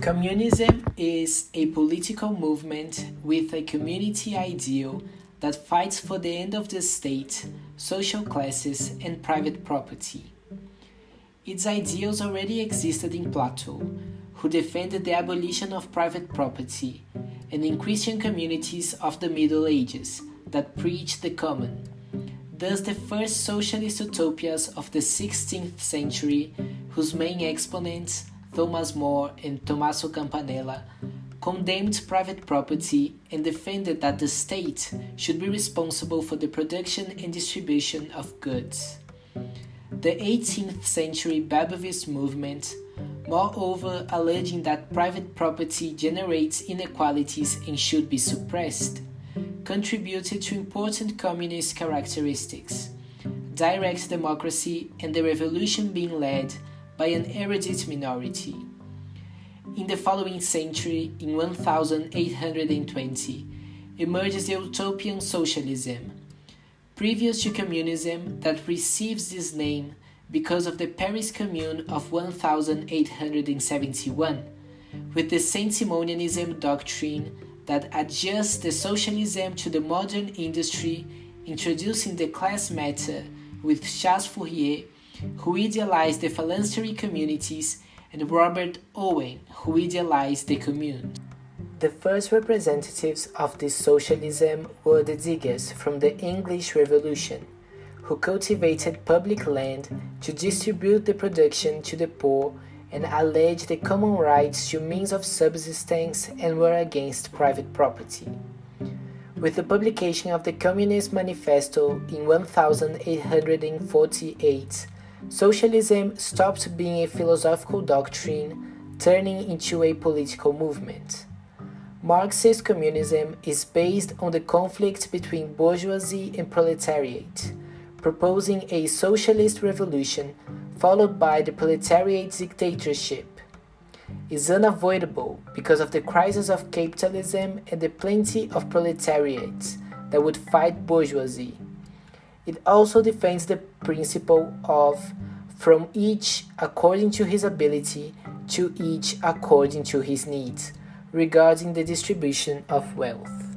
Communism is a political movement with a community ideal that fights for the end of the state, social classes, and private property. Its ideals already existed in Plato, who defended the abolition of private property, and in Christian communities of the Middle Ages that preached the common. Thus, the first socialist utopias of the 16th century, whose main exponents Thomas More and Tommaso Campanella, condemned private property and defended that the state should be responsible for the production and distribution of goods. The 18th century Babouvist movement, moreover alleging that private property generates inequalities and should be suppressed, contributed to important communist characteristics direct democracy and the revolution being led by an erudite minority. In the following century, in 1820, emerges the utopian socialism, previous to communism, that receives this name because of the Paris Commune of 1871, with the Saint-Simonianism doctrine that adjusts the socialism to the modern industry, introducing the class matter with Charles Fourier who idealized the phalanstery communities, and Robert Owen, who idealized the commune. The first representatives of this socialism were the diggers from the English Revolution, who cultivated public land to distribute the production to the poor and alleged the common rights to means of subsistence and were against private property. With the publication of the Communist Manifesto in 1848, Socialism stopped being a philosophical doctrine, turning into a political movement. Marxist communism is based on the conflict between bourgeoisie and proletariat, proposing a socialist revolution followed by the proletariat dictatorship. Is unavoidable because of the crisis of capitalism and the plenty of proletariats that would fight bourgeoisie. It also defends the principle of from each according to his ability to each according to his needs regarding the distribution of wealth.